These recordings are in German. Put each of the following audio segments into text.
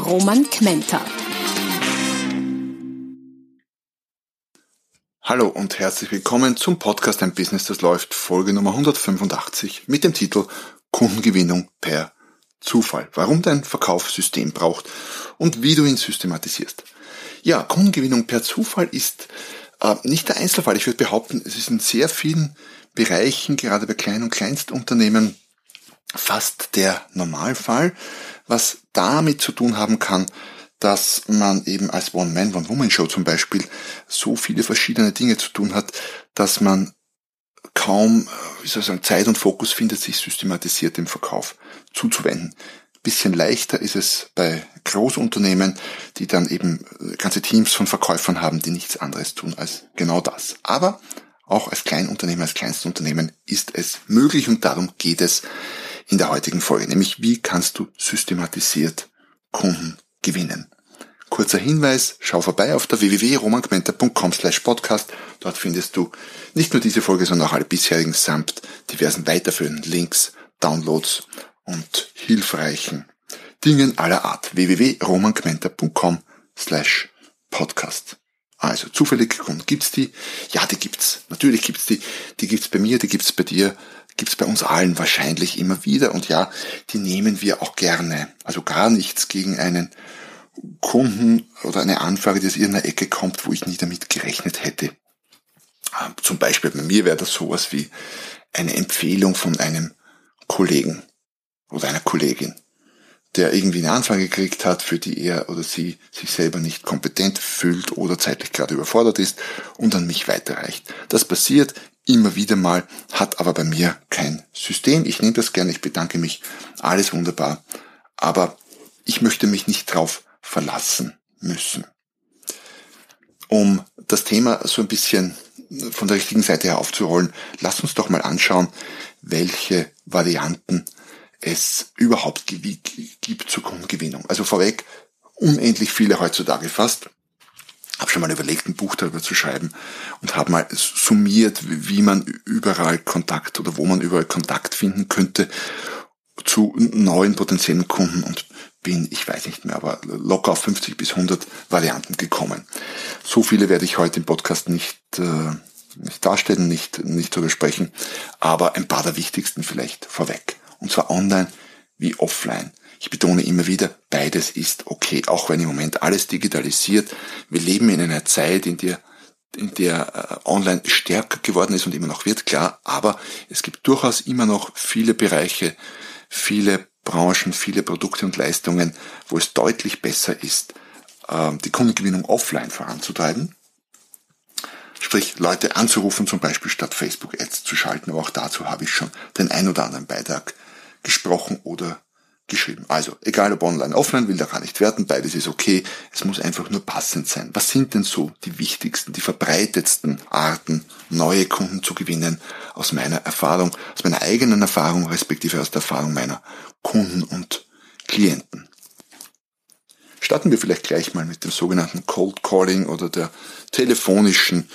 Roman Kmenter. Hallo und herzlich willkommen zum Podcast Ein Business, das läuft, Folge Nummer 185 mit dem Titel Kundengewinnung per Zufall. Warum dein Verkaufssystem braucht und wie du ihn systematisierst. Ja, Kundengewinnung per Zufall ist äh, nicht der Einzelfall. Ich würde behaupten, es ist in sehr vielen Bereichen, gerade bei kleinen und Kleinstunternehmen, fast der Normalfall, was damit zu tun haben kann, dass man eben als One-Man, One-Woman-Show zum Beispiel so viele verschiedene Dinge zu tun hat, dass man kaum wie soll ich sagen, Zeit und Fokus findet, sich systematisiert im Verkauf zuzuwenden. Bisschen leichter ist es bei Großunternehmen, die dann eben ganze Teams von Verkäufern haben, die nichts anderes tun als genau das. Aber auch als Kleinunternehmen, als Kleinstunternehmen ist es möglich und darum geht es in der heutigen Folge, nämlich wie kannst du systematisiert Kunden gewinnen. Kurzer Hinweis, schau vorbei auf der www.romangmenta.com slash podcast. Dort findest du nicht nur diese Folge, sondern auch alle bisherigen samt diversen weiterführenden Links, Downloads und hilfreichen Dingen aller Art. www.romangmenta.com slash podcast. Also zufällige Kunden, gibt's die? Ja, die gibt's. Natürlich gibt's die. Die gibt's bei mir, die gibt's bei dir, gibt's bei uns allen wahrscheinlich immer wieder. Und ja, die nehmen wir auch gerne. Also gar nichts gegen einen Kunden oder eine Anfrage, die aus irgendeiner Ecke kommt, wo ich nie damit gerechnet hätte. Ähm, zum Beispiel bei mir wäre das sowas wie eine Empfehlung von einem Kollegen oder einer Kollegin, der irgendwie eine Anfrage gekriegt hat, für die er oder sie sich selber nicht kompetent fühlt oder zeitlich gerade überfordert ist und an mich weiterreicht. Das passiert immer wieder mal, hat aber bei mir kein System. Ich nehme das gerne, ich bedanke mich, alles wunderbar. Aber ich möchte mich nicht drauf verlassen müssen. Um das Thema so ein bisschen von der richtigen Seite her aufzurollen, lass uns doch mal anschauen, welche Varianten es überhaupt gibt zur Kundengewinnung. Also vorweg, unendlich viele heutzutage fast. Habe schon mal überlegt, ein Buch darüber zu schreiben und habe mal summiert, wie man überall Kontakt oder wo man überall Kontakt finden könnte zu neuen potenziellen Kunden und bin, ich weiß nicht mehr, aber locker auf 50 bis 100 Varianten gekommen. So viele werde ich heute im Podcast nicht, äh, nicht darstellen, nicht, nicht darüber sprechen, aber ein paar der wichtigsten vielleicht vorweg. Und zwar online wie offline. Ich betone immer wieder, beides ist okay, auch wenn im Moment alles digitalisiert. Wir leben in einer Zeit, in der in der äh, online stärker geworden ist und immer noch wird, klar, aber es gibt durchaus immer noch viele Bereiche, viele Branchen, viele Produkte und Leistungen, wo es deutlich besser ist, ähm, die Kundengewinnung offline voranzutreiben. Sprich, Leute anzurufen, zum Beispiel statt Facebook-Ads zu schalten, aber auch dazu habe ich schon den ein oder anderen Beitrag gesprochen oder geschrieben. Also, egal ob online, offline, will da gar nicht werten, beides ist okay. Es muss einfach nur passend sein. Was sind denn so die wichtigsten, die verbreitetsten Arten, neue Kunden zu gewinnen, aus meiner Erfahrung, aus meiner eigenen Erfahrung, respektive aus der Erfahrung meiner Kunden und Klienten? Starten wir vielleicht gleich mal mit dem sogenannten Cold Calling oder der telefonischen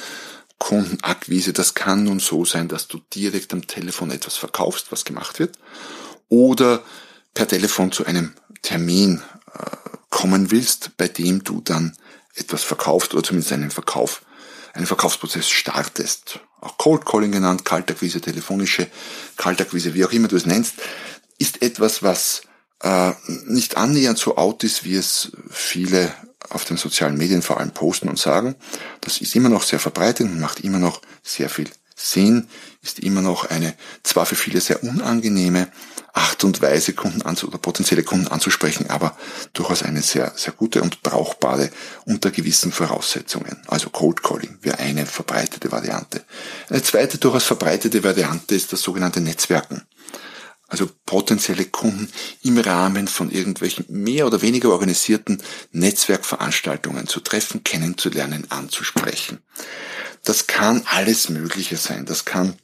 Kundenakquise. Das kann nun so sein, dass du direkt am Telefon etwas verkaufst, was gemacht wird, oder per Telefon zu einem Termin äh, kommen willst, bei dem du dann etwas verkaufst oder zumindest einen Verkauf, einen Verkaufsprozess startest. Auch Cold Calling genannt, Kaltakquise, telefonische Kaltakquise, wie auch immer du es nennst, ist etwas, was äh, nicht annähernd so out ist, wie es viele auf den sozialen Medien vor allem posten und sagen. Das ist immer noch sehr verbreitet und macht immer noch sehr viel Sinn, ist immer noch eine zwar für viele sehr unangenehme, Art und Weise, Kunden anzu oder potenzielle Kunden anzusprechen, aber durchaus eine sehr, sehr gute und brauchbare unter gewissen Voraussetzungen. Also Cold Calling wäre eine verbreitete Variante. Eine zweite durchaus verbreitete Variante ist das sogenannte Netzwerken. also potenzielle Kunden im Rahmen von irgendwelchen mehr oder weniger organisierten Netzwerkveranstaltungen zu treffen, kennenzulernen, anzusprechen. Das kann alles Mögliche sein. Das kann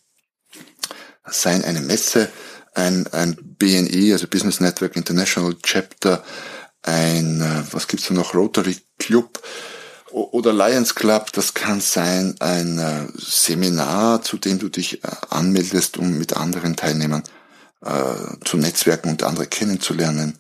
sein eine Messe, ein, ein BNE, also Business Network International Chapter, ein, äh, was gibt's da noch, Rotary Club oder Lions Club, das kann sein ein äh, Seminar, zu dem du dich äh, anmeldest, um mit anderen Teilnehmern zu netzwerken und andere kennenzulernen.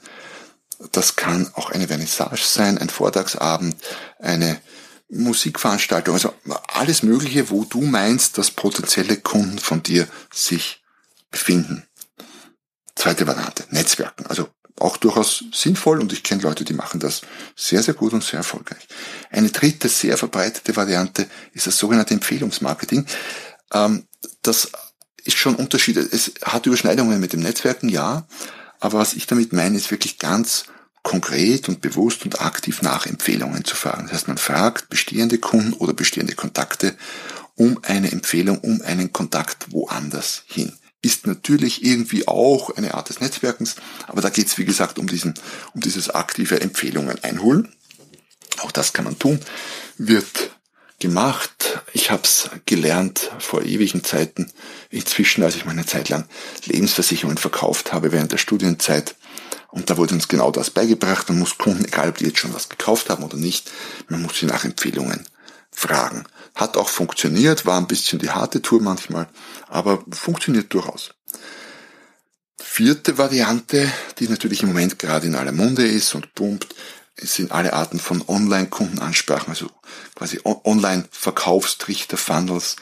Das kann auch eine Vernissage sein, ein Vortragsabend, eine Musikveranstaltung, also alles Mögliche, wo du meinst, dass potenzielle Kunden von dir sich befinden. Zweite Variante, Netzwerken. Also auch durchaus sinnvoll und ich kenne Leute, die machen das sehr, sehr gut und sehr erfolgreich. Eine dritte, sehr verbreitete Variante ist das sogenannte Empfehlungsmarketing. Ähm, das ist schon Unterschied. Es hat Überschneidungen mit dem Netzwerken, ja, aber was ich damit meine, ist wirklich ganz konkret und bewusst und aktiv nach Empfehlungen zu fragen. Das heißt, man fragt bestehende Kunden oder bestehende Kontakte um eine Empfehlung, um einen Kontakt woanders hin ist natürlich irgendwie auch eine Art des Netzwerkens, aber da geht es wie gesagt um diesen, um dieses aktive Empfehlungen einholen. Auch das kann man tun, wird gemacht. Ich habe es gelernt vor ewigen Zeiten. Inzwischen, als ich meine Zeit lang Lebensversicherungen verkauft habe während der Studienzeit, und da wurde uns genau das beigebracht. Man muss Kunden, egal ob die jetzt schon was gekauft haben oder nicht, man muss sie nach Empfehlungen fragen. Hat auch funktioniert, war ein bisschen die harte Tour manchmal, aber funktioniert durchaus. Vierte Variante, die natürlich im Moment gerade in aller Munde ist und pumpt, sind alle Arten von Online-Kundenansprachen, also quasi Online-Verkaufstrichter-Funnels,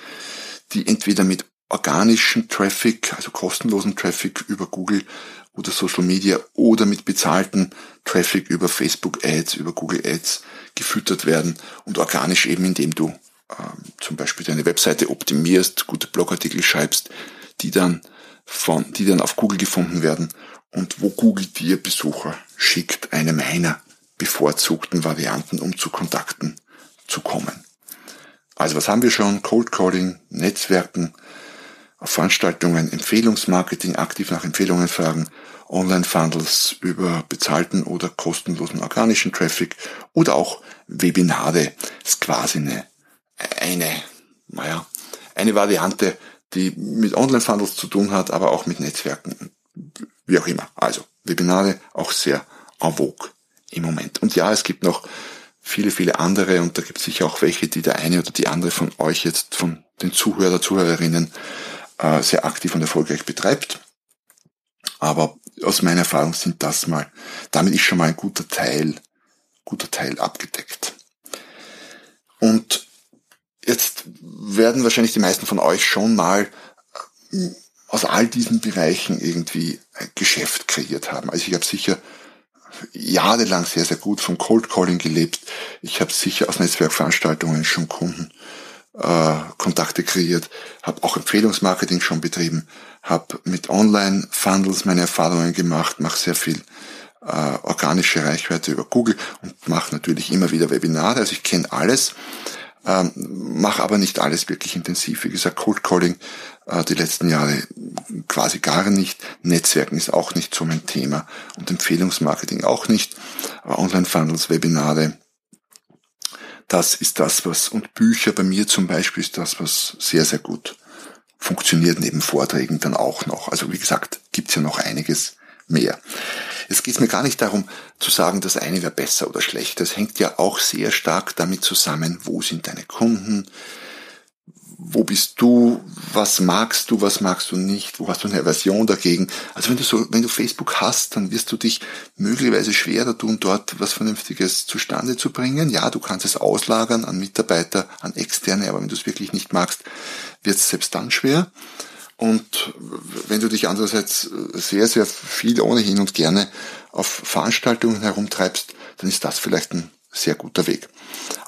die entweder mit organischen Traffic, also kostenlosen Traffic über Google oder Social Media oder mit bezahlten Traffic über Facebook Ads, über Google Ads gefüttert werden und organisch eben, indem du zum Beispiel deine Webseite optimierst, gute Blogartikel schreibst, die dann von, die dann auf Google gefunden werden und wo Google dir Besucher schickt, eine meiner bevorzugten Varianten, um zu Kontakten zu kommen. Also was haben wir schon? Cold Calling, Netzwerken, auf Veranstaltungen, Empfehlungsmarketing, aktiv nach Empfehlungen fragen, Online-Funnels über bezahlten oder kostenlosen organischen Traffic oder auch Webinare. Das ist quasi eine eine, naja, eine Variante, die mit Online-Funnels zu tun hat, aber auch mit Netzwerken, wie auch immer. Also Webinare auch sehr en vogue im Moment. Und ja, es gibt noch viele, viele andere und da gibt es sicher auch welche, die der eine oder die andere von euch jetzt, von den Zuhörer, Zuhörerinnen, äh, sehr aktiv und erfolgreich betreibt. Aber aus meiner Erfahrung sind das mal, damit ist schon mal ein guter Teil, guter Teil abgedeckt. Und Jetzt werden wahrscheinlich die meisten von euch schon mal äh, aus all diesen Bereichen irgendwie ein Geschäft kreiert haben. Also ich habe sicher jahrelang sehr, sehr gut vom Cold Calling gelebt. Ich habe sicher aus Netzwerkveranstaltungen schon Kunden äh, Kontakte kreiert, habe auch Empfehlungsmarketing schon betrieben, habe mit Online-Funnels meine Erfahrungen gemacht, mache sehr viel äh, organische Reichweite über Google und mache natürlich immer wieder Webinare. Also ich kenne alles ähm, mache aber nicht alles wirklich intensiv. Wie gesagt, Cold Calling äh, die letzten Jahre quasi gar nicht. Netzwerken ist auch nicht so mein Thema und Empfehlungsmarketing auch nicht. Aber Online-Funnels, Webinare, das ist das, was, und Bücher bei mir zum Beispiel ist das, was sehr, sehr gut funktioniert, neben Vorträgen dann auch noch. Also wie gesagt, gibt's ja noch einiges mehr. Es geht mir gar nicht darum zu sagen, das eine wäre besser oder schlechter. Es hängt ja auch sehr stark damit zusammen, wo sind deine Kunden, wo bist du, was magst du, was magst du nicht, wo hast du eine Aversion dagegen. Also wenn du so, wenn du Facebook hast, dann wirst du dich möglicherweise schwerer tun, dort was Vernünftiges zustande zu bringen. Ja, du kannst es auslagern an Mitarbeiter, an Externe, aber wenn du es wirklich nicht magst, wird es selbst dann schwer. Und wenn du dich andererseits sehr, sehr viel ohnehin und gerne auf Veranstaltungen herumtreibst, dann ist das vielleicht ein sehr guter Weg.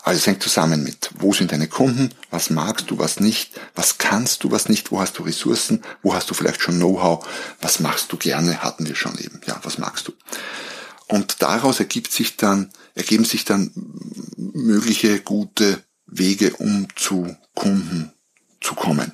Also es hängt zusammen mit, wo sind deine Kunden, was magst du, was nicht, was kannst du, was nicht, wo hast du Ressourcen, wo hast du vielleicht schon Know-how, was machst du gerne, hatten wir schon eben, ja, was magst du. Und daraus ergibt sich dann, ergeben sich dann mögliche gute Wege, um zu Kunden zu kommen.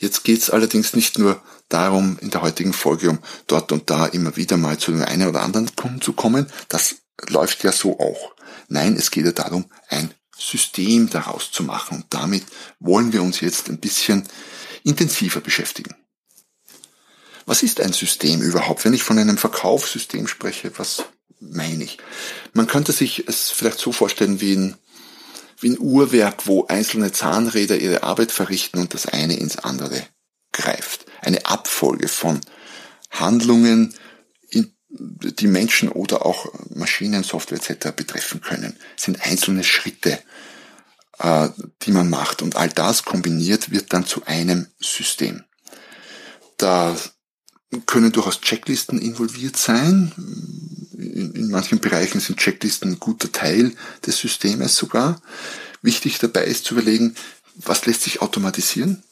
Jetzt geht es allerdings nicht nur darum, in der heutigen Folge, um dort und da immer wieder mal zu den einen oder anderen Kunden zu kommen. Das läuft ja so auch. Nein, es geht ja darum, ein System daraus zu machen. Und damit wollen wir uns jetzt ein bisschen intensiver beschäftigen. Was ist ein System überhaupt? Wenn ich von einem Verkaufssystem spreche, was meine ich? Man könnte sich es vielleicht so vorstellen wie ein, wie ein Uhrwerk, wo einzelne Zahnräder ihre Arbeit verrichten und das eine ins andere greift. Eine Abfolge von Handlungen, die Menschen oder auch Maschinen, Software etc. betreffen können, sind einzelne Schritte, äh, die man macht. Und all das kombiniert wird dann zu einem System. Da können durchaus Checklisten involviert sein. In, in manchen Bereichen sind Checklisten ein guter Teil des Systems sogar. Wichtig dabei ist zu überlegen, was lässt sich automatisieren,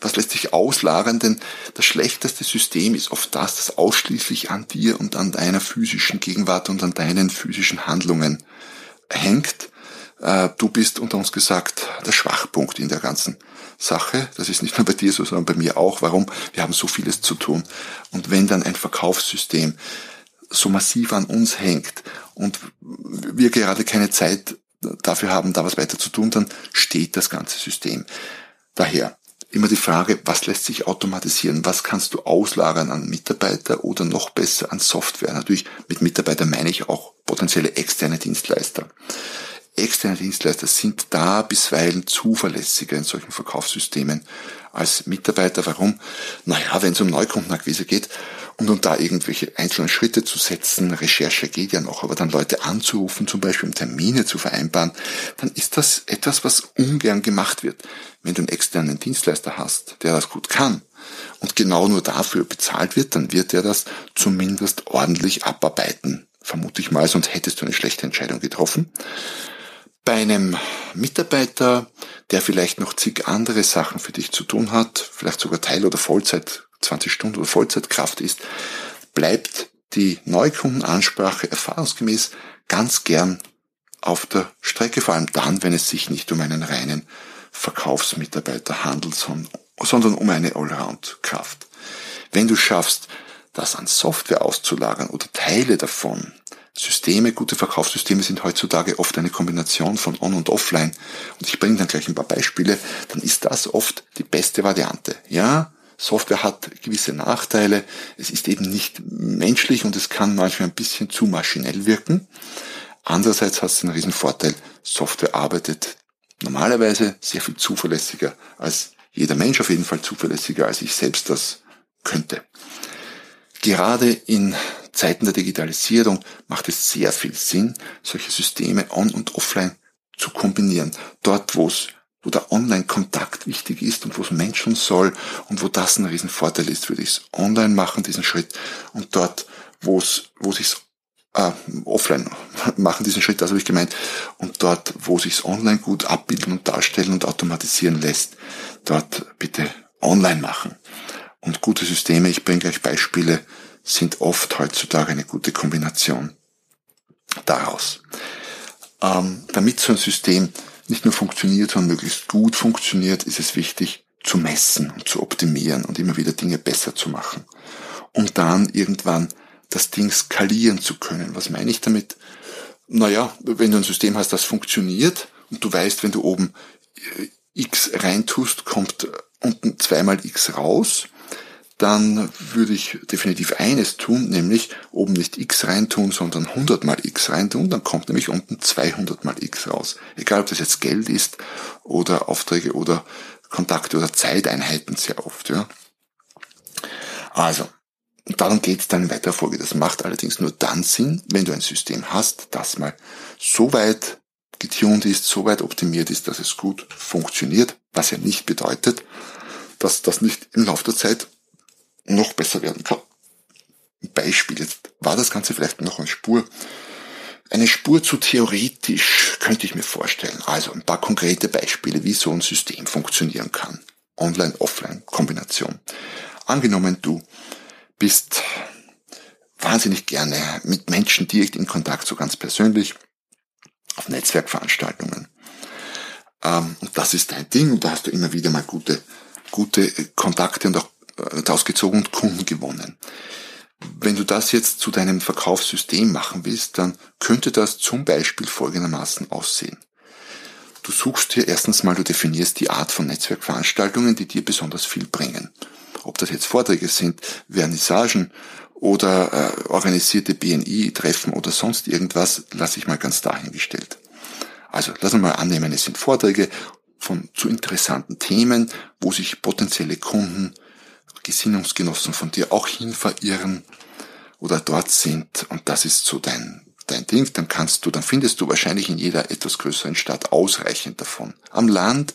was lässt sich auslagern, denn das schlechteste System ist oft das, das ausschließlich an dir und an deiner physischen Gegenwart und an deinen physischen Handlungen hängt. Äh, du bist unter uns gesagt der Schwachpunkt in der ganzen Sache. Das ist nicht nur bei dir so, sondern bei mir auch. Warum? Wir haben so vieles zu tun. Und wenn dann ein Verkaufssystem so massiv an uns hängt und wir gerade keine Zeit dafür haben, da was weiter zu tun, dann steht das ganze System. Daher immer die Frage, was lässt sich automatisieren? Was kannst du auslagern an Mitarbeiter oder noch besser an Software? Natürlich mit Mitarbeiter meine ich auch potenzielle externe Dienstleister externe Dienstleister sind da bisweilen zuverlässiger in solchen Verkaufssystemen als Mitarbeiter. Warum? Naja, wenn es um Neukundenakquise geht und um da irgendwelche einzelnen Schritte zu setzen, Recherche geht ja noch, aber dann Leute anzurufen, zum Beispiel um Termine zu vereinbaren, dann ist das etwas, was ungern gemacht wird. Wenn du einen externen Dienstleister hast, der das gut kann und genau nur dafür bezahlt wird, dann wird er das zumindest ordentlich abarbeiten vermute ich mal, sonst hättest du eine schlechte Entscheidung getroffen bei einem Mitarbeiter, der vielleicht noch zig andere Sachen für dich zu tun hat, vielleicht sogar Teil- oder Vollzeit, 20 Stunden oder Vollzeitkraft ist, bleibt die Neukundenansprache erfahrungsgemäß ganz gern auf der Strecke, vor allem dann, wenn es sich nicht um einen reinen Verkaufsmitarbeiter handelt, sondern um eine Allround-Kraft. Wenn du schaffst, das an Software auszulagern oder Teile davon Systeme, gute Verkaufssysteme sind heutzutage oft eine Kombination von On- und Offline. Und ich bringe dann gleich ein paar Beispiele. Dann ist das oft die beste Variante. Ja, Software hat gewisse Nachteile. Es ist eben nicht menschlich und es kann manchmal ein bisschen zu maschinell wirken. Andererseits hat es einen riesen Vorteil. Software arbeitet normalerweise sehr viel zuverlässiger als jeder Mensch, auf jeden Fall zuverlässiger als ich selbst das könnte. Gerade in Zeiten der Digitalisierung macht es sehr viel Sinn, solche Systeme on und offline zu kombinieren. Dort, wo es wo der Online-Kontakt wichtig ist und wo es Menschen soll und wo das ein Riesenvorteil ist, würde ich es online machen, diesen Schritt. Und dort, wo es, wo sich äh, offline machen, diesen Schritt, also habe ich gemeint, und dort, wo sich online gut abbilden und darstellen und automatisieren lässt, dort bitte online machen. Und gute Systeme, ich bringe gleich Beispiele, sind oft heutzutage eine gute Kombination daraus. Ähm, damit so ein System nicht nur funktioniert, sondern möglichst gut funktioniert, ist es wichtig zu messen und zu optimieren und immer wieder Dinge besser zu machen. Und dann irgendwann das Ding skalieren zu können. Was meine ich damit? Naja, wenn du ein System hast, das funktioniert und du weißt, wenn du oben äh, X reintust, kommt unten zweimal X raus, dann würde ich definitiv eines tun, nämlich oben nicht x reintun, sondern 100 mal x reintun, dann kommt nämlich unten 200 mal x raus. Egal, ob das jetzt Geld ist oder Aufträge oder Kontakte oder Zeiteinheiten sehr oft. Ja. Also, darum geht es dann in weiterer Folge. Das macht allerdings nur dann Sinn, wenn du ein System hast, das mal so weit getuned ist, so weit optimiert ist, dass es gut funktioniert, was ja nicht bedeutet, dass das nicht im Laufe der Zeit noch besser werden kann. Beispiel, jetzt war das Ganze vielleicht noch eine Spur, eine Spur zu theoretisch, könnte ich mir vorstellen. Also ein paar konkrete Beispiele, wie so ein System funktionieren kann. Online-Offline-Kombination. Angenommen, du bist wahnsinnig gerne mit Menschen direkt in Kontakt, so ganz persönlich, auf Netzwerkveranstaltungen. Ähm, und das ist dein Ding und da hast du immer wieder mal gute, gute Kontakte und auch äh, daraus gezogen und Kunden gewonnen. Wenn du das jetzt zu deinem Verkaufssystem machen willst, dann könnte das zum Beispiel folgendermaßen aussehen. Du suchst hier erstens mal, du definierst die Art von Netzwerkveranstaltungen, die dir besonders viel bringen. Ob das jetzt Vorträge sind, Vernissagen oder äh, organisierte BNI-Treffen oder sonst irgendwas, lasse ich mal ganz dahingestellt. Also lassen wir mal annehmen, es sind Vorträge von zu interessanten Themen, wo sich potenzielle Kunden, Gesinnungsgenossen von dir auch hin verirren oder dort sind und das ist so dein dein Ding, dann kannst du, dann findest du wahrscheinlich in jeder etwas größeren Stadt ausreichend davon. Am Land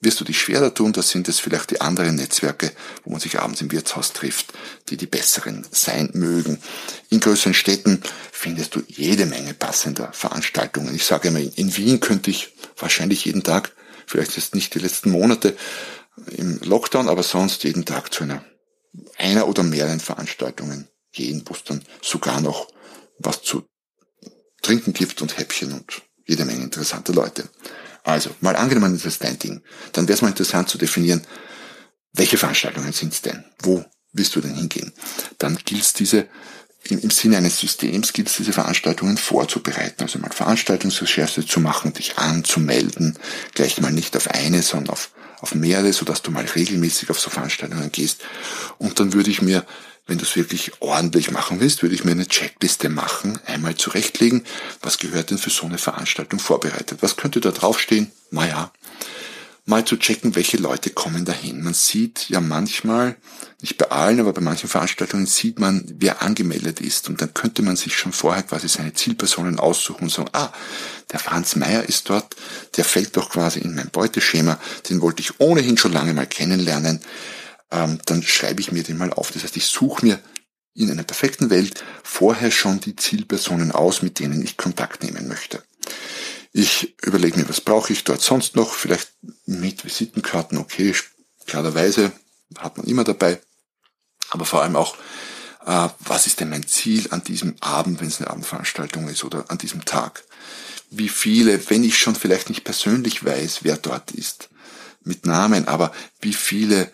wirst du dich schwerer tun, da sind es vielleicht die anderen Netzwerke, wo man sich abends im Wirtshaus trifft, die die besseren sein mögen. In größeren Städten findest du jede Menge passender Veranstaltungen. Ich sage immer, in Wien könnte ich wahrscheinlich jeden Tag, vielleicht jetzt nicht die letzten Monate im Lockdown, aber sonst jeden Tag zu einer, einer oder mehreren Veranstaltungen gehen, wo es dann sogar noch was zu trinken gibt und Häppchen und jede Menge interessante Leute. Also, mal angenommen, das ist dein Ding. Dann wäre es mal interessant zu definieren, welche Veranstaltungen sind es denn? Wo willst du denn hingehen? Dann gilt es diese, im, im Sinne eines Systems gilt es diese Veranstaltungen vorzubereiten. Also mal Veranstaltungsrecherche zu machen, dich anzumelden, gleich mal nicht auf eine, sondern auf, auf mehrere, sodass du mal regelmäßig auf so Veranstaltungen gehst. Und dann würde ich mir wenn du es wirklich ordentlich machen willst, würde ich mir eine Checkliste machen, einmal zurechtlegen, was gehört denn für so eine Veranstaltung vorbereitet. Was könnte da draufstehen? Naja, mal zu checken, welche Leute kommen dahin. Man sieht ja manchmal, nicht bei allen, aber bei manchen Veranstaltungen sieht man, wer angemeldet ist. Und dann könnte man sich schon vorher quasi seine Zielpersonen aussuchen und sagen, ah, der Franz Meier ist dort, der fällt doch quasi in mein Beuteschema, den wollte ich ohnehin schon lange mal kennenlernen ähm, dann schreibe ich mir den mal auf. Das heißt, ich suche mir in einer perfekten Welt vorher schon die Zielpersonen aus, mit denen ich Kontakt nehmen möchte. Ich überlege mir, was brauche ich dort sonst noch? Vielleicht mit Visitenkarten, okay, klarerweise hat man immer dabei. Aber vor allem auch, äh, was ist denn mein Ziel an diesem Abend, wenn es eine Abendveranstaltung ist oder an diesem Tag? Wie viele, wenn ich schon vielleicht nicht persönlich weiß, wer dort ist, mit Namen, aber wie viele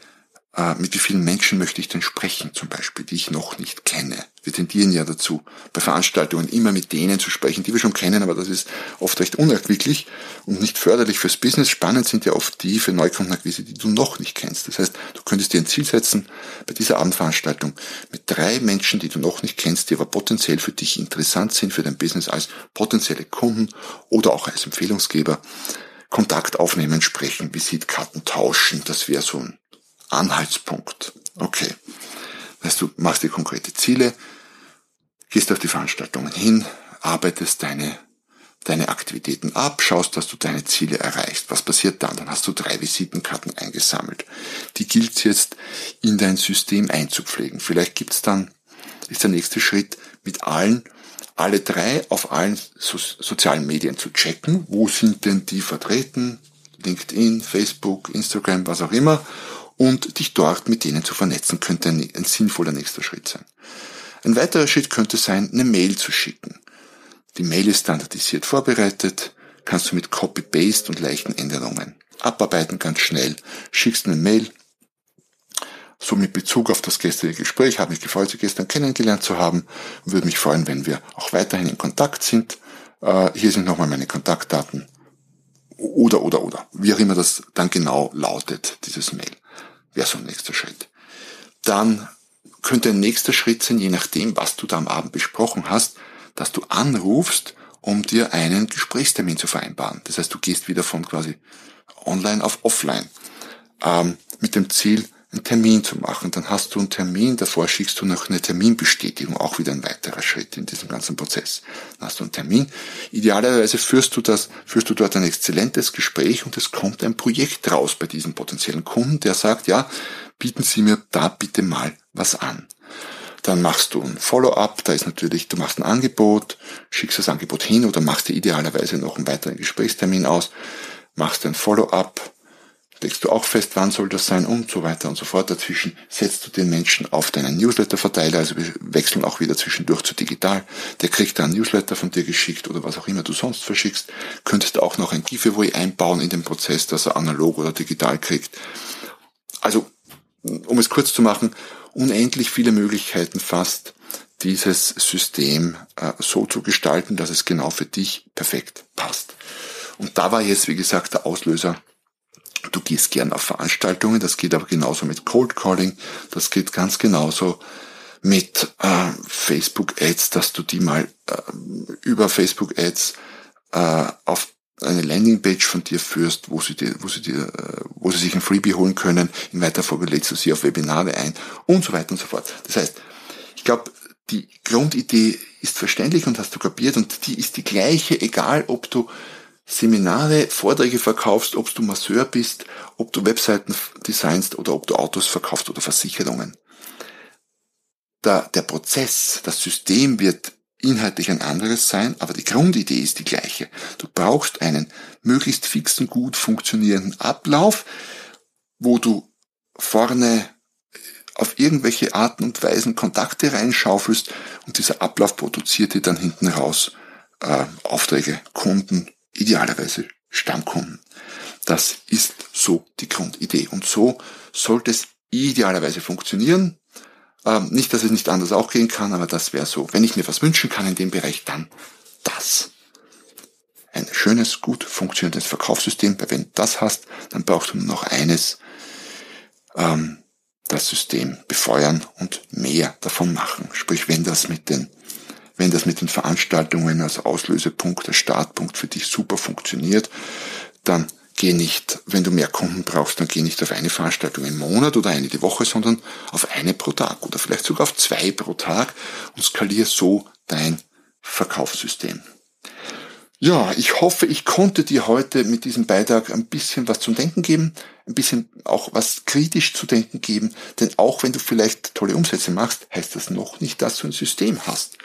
äh, mit wie vielen Menschen möchte ich denn sprechen, zum Beispiel, die ich noch nicht kenne. Wir tendieren ja dazu, bei Veranstaltungen immer mit denen zu sprechen, die wir schon kennen, aber das ist oft recht unerquicklich und nicht förderlich fürs Business. Spannend sind ja oft die für Neukundenakquise, die du noch nicht kennst. Das heißt, du könntest dir ein Ziel setzen, bei dieser Abendveranstaltung mit drei Menschen, die du noch nicht kennst, die aber potenziell für dich interessant sind, für dein Business als potenzielle Kunden oder auch als Empfehlungsgeber, Kontakt aufnehmen, sprechen, Visitkarten tauschen. Das wäre so ein Anhaltspunkt. Okay. Das du machst dir konkrete Ziele, gehst auf die Veranstaltungen hin, arbeitest deine, deine Aktivitäten ab, schaust, dass du deine Ziele erreichst. Was passiert dann? Dann hast du drei Visitenkarten eingesammelt. Die gilt es jetzt in dein System einzupflegen. Vielleicht gibt's dann, ist der nächste Schritt, mit allen, alle drei auf allen so sozialen Medien zu checken. Wo sind denn die vertreten? LinkedIn, Facebook, Instagram, was auch immer und dich dort mit denen zu vernetzen, könnte ein, ein sinnvoller nächster Schritt sein. Ein weiterer Schritt könnte sein, eine Mail zu schicken. Die Mail ist standardisiert vorbereitet, kannst du mit Copy-Paste und leichten Änderungen abarbeiten, ganz schnell. Schickst eine Mail, so mit Bezug auf das gestrige Gespräch, habe mich gefreut, Sie gestern kennengelernt zu haben, würde mich freuen, wenn wir auch weiterhin in Kontakt sind. Äh, hier sind nochmal meine Kontaktdaten. Oder, oder, oder. Wie auch immer das dann genau lautet, dieses Mail wäre so ein nächster Schritt. Dann könnte ein nächster Schritt sein, je nachdem, was du da am Abend besprochen hast, dass du anrufst, um dir einen Gesprächstermin zu vereinbaren. Das heißt, du gehst wieder von quasi online auf offline ähm, mit dem Ziel, einen Termin zu machen. Dann hast du einen Termin, davor schickst du noch eine Terminbestätigung, auch wieder ein weiterer Schritt in diesem ganzen Prozess. Dann hast du einen Termin. Idealerweise führst du das, führst du dort ein exzellentes Gespräch und es kommt ein Projekt raus bei diesem potenziellen Kunden, der sagt, ja, bieten Sie mir da bitte mal was an. Dann machst du ein Follow-up, da ist natürlich, du machst ein Angebot, schickst das Angebot hin oder machst dir idealerweise noch einen weiteren Gesprächstermin aus, machst ein Follow-up, legst du auch fest, wann soll das sein und so weiter und so fort. Dazwischen setzt du den Menschen auf deinen Newsletter-Verteiler, also wir wechseln auch wieder zwischendurch zu digital. Der kriegt dann Newsletter von dir geschickt oder was auch immer du sonst verschickst. Könntest auch noch ein Giveaway einbauen in den Prozess, dass er analog oder digital kriegt. Also um es kurz zu machen, unendlich viele Möglichkeiten fast, dieses System äh, so zu gestalten, dass es genau für dich perfekt passt. Und da war jetzt, wie gesagt, der Auslöser. Du gehst gern auf Veranstaltungen, das geht aber genauso mit Cold Calling, das geht ganz genauso mit äh, Facebook Ads, dass du die mal äh, über Facebook Ads äh, auf eine Landingpage von dir führst, wo sie dir, wo sie dir, äh, wo sie sich ein Freebie holen können. In weiter Folge lädst du sie auf Webinare ein und so weiter und so fort. Das heißt, ich glaube, die Grundidee ist verständlich und hast du kapiert und die ist die gleiche, egal ob du Seminare, Vorträge verkaufst, ob du Masseur bist, ob du Webseiten designst oder ob du Autos verkaufst oder Versicherungen. Der, der Prozess, das System wird inhaltlich ein anderes sein, aber die Grundidee ist die gleiche. Du brauchst einen möglichst fixen, gut funktionierenden Ablauf, wo du vorne auf irgendwelche Arten und Weisen Kontakte reinschaufelst und dieser Ablauf produziert dir dann hinten raus äh, Aufträge, Kunden, idealerweise Stammkunden. Das ist so die Grundidee und so sollte es idealerweise funktionieren. Ähm, nicht, dass es nicht anders auch gehen kann, aber das wäre so. Wenn ich mir was wünschen kann in dem Bereich, dann das. Ein schönes, gut funktionierendes Verkaufssystem, weil wenn du das hast, dann brauchst du nur noch eines, ähm, das System befeuern und mehr davon machen. Sprich, wenn das mit den, wenn das mit den Veranstaltungen als Auslösepunkt, als Startpunkt für dich super funktioniert, dann geh nicht, wenn du mehr Kunden brauchst, dann geh nicht auf eine Veranstaltung im Monat oder eine die Woche, sondern auf eine pro Tag oder vielleicht sogar auf zwei pro Tag und skalier so dein Verkaufssystem. Ja, ich hoffe, ich konnte dir heute mit diesem Beitrag ein bisschen was zum Denken geben, ein bisschen auch was kritisch zu denken geben, denn auch wenn du vielleicht tolle Umsätze machst, heißt das noch nicht, dass du ein System hast.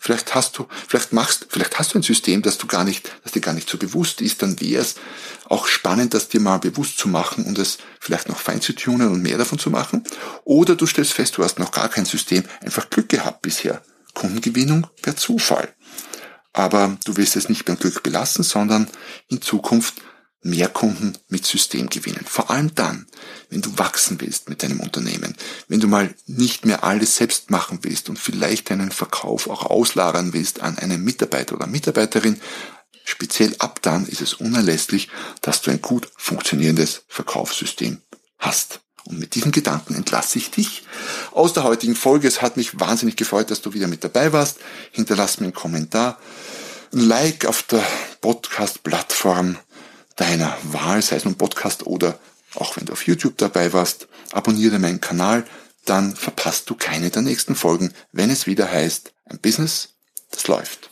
Vielleicht hast du, vielleicht machst, vielleicht hast du ein System, das du gar nicht, das dir gar nicht so bewusst ist, dann wäre es auch spannend, das dir mal bewusst zu machen und es vielleicht noch fein zu tunen und mehr davon zu machen. Oder du stellst fest, du hast noch gar kein System, einfach Glück gehabt bisher. Kundengewinnung per Zufall. Aber du willst es nicht beim Glück belassen, sondern in Zukunft mehr Kunden mit System gewinnen. Vor allem dann, wenn du wachsen willst mit deinem Unternehmen, wenn du mal nicht mehr alles selbst machen willst und vielleicht deinen Verkauf auch auslagern willst an einen Mitarbeiter oder Mitarbeiterin, speziell ab dann ist es unerlässlich, dass du ein gut funktionierendes Verkaufssystem hast. Und mit diesen Gedanken entlasse ich dich aus der heutigen Folge. Es hat mich wahnsinnig gefreut, dass du wieder mit dabei warst. Hinterlass mir einen Kommentar, ein Like auf der Podcast-Plattform deiner Wahl, sei es nun Podcast oder auch wenn du auf YouTube dabei warst. Abonniere meinen Kanal, dann verpasst du keine der nächsten Folgen, wenn es wieder heißt, ein Business, das läuft.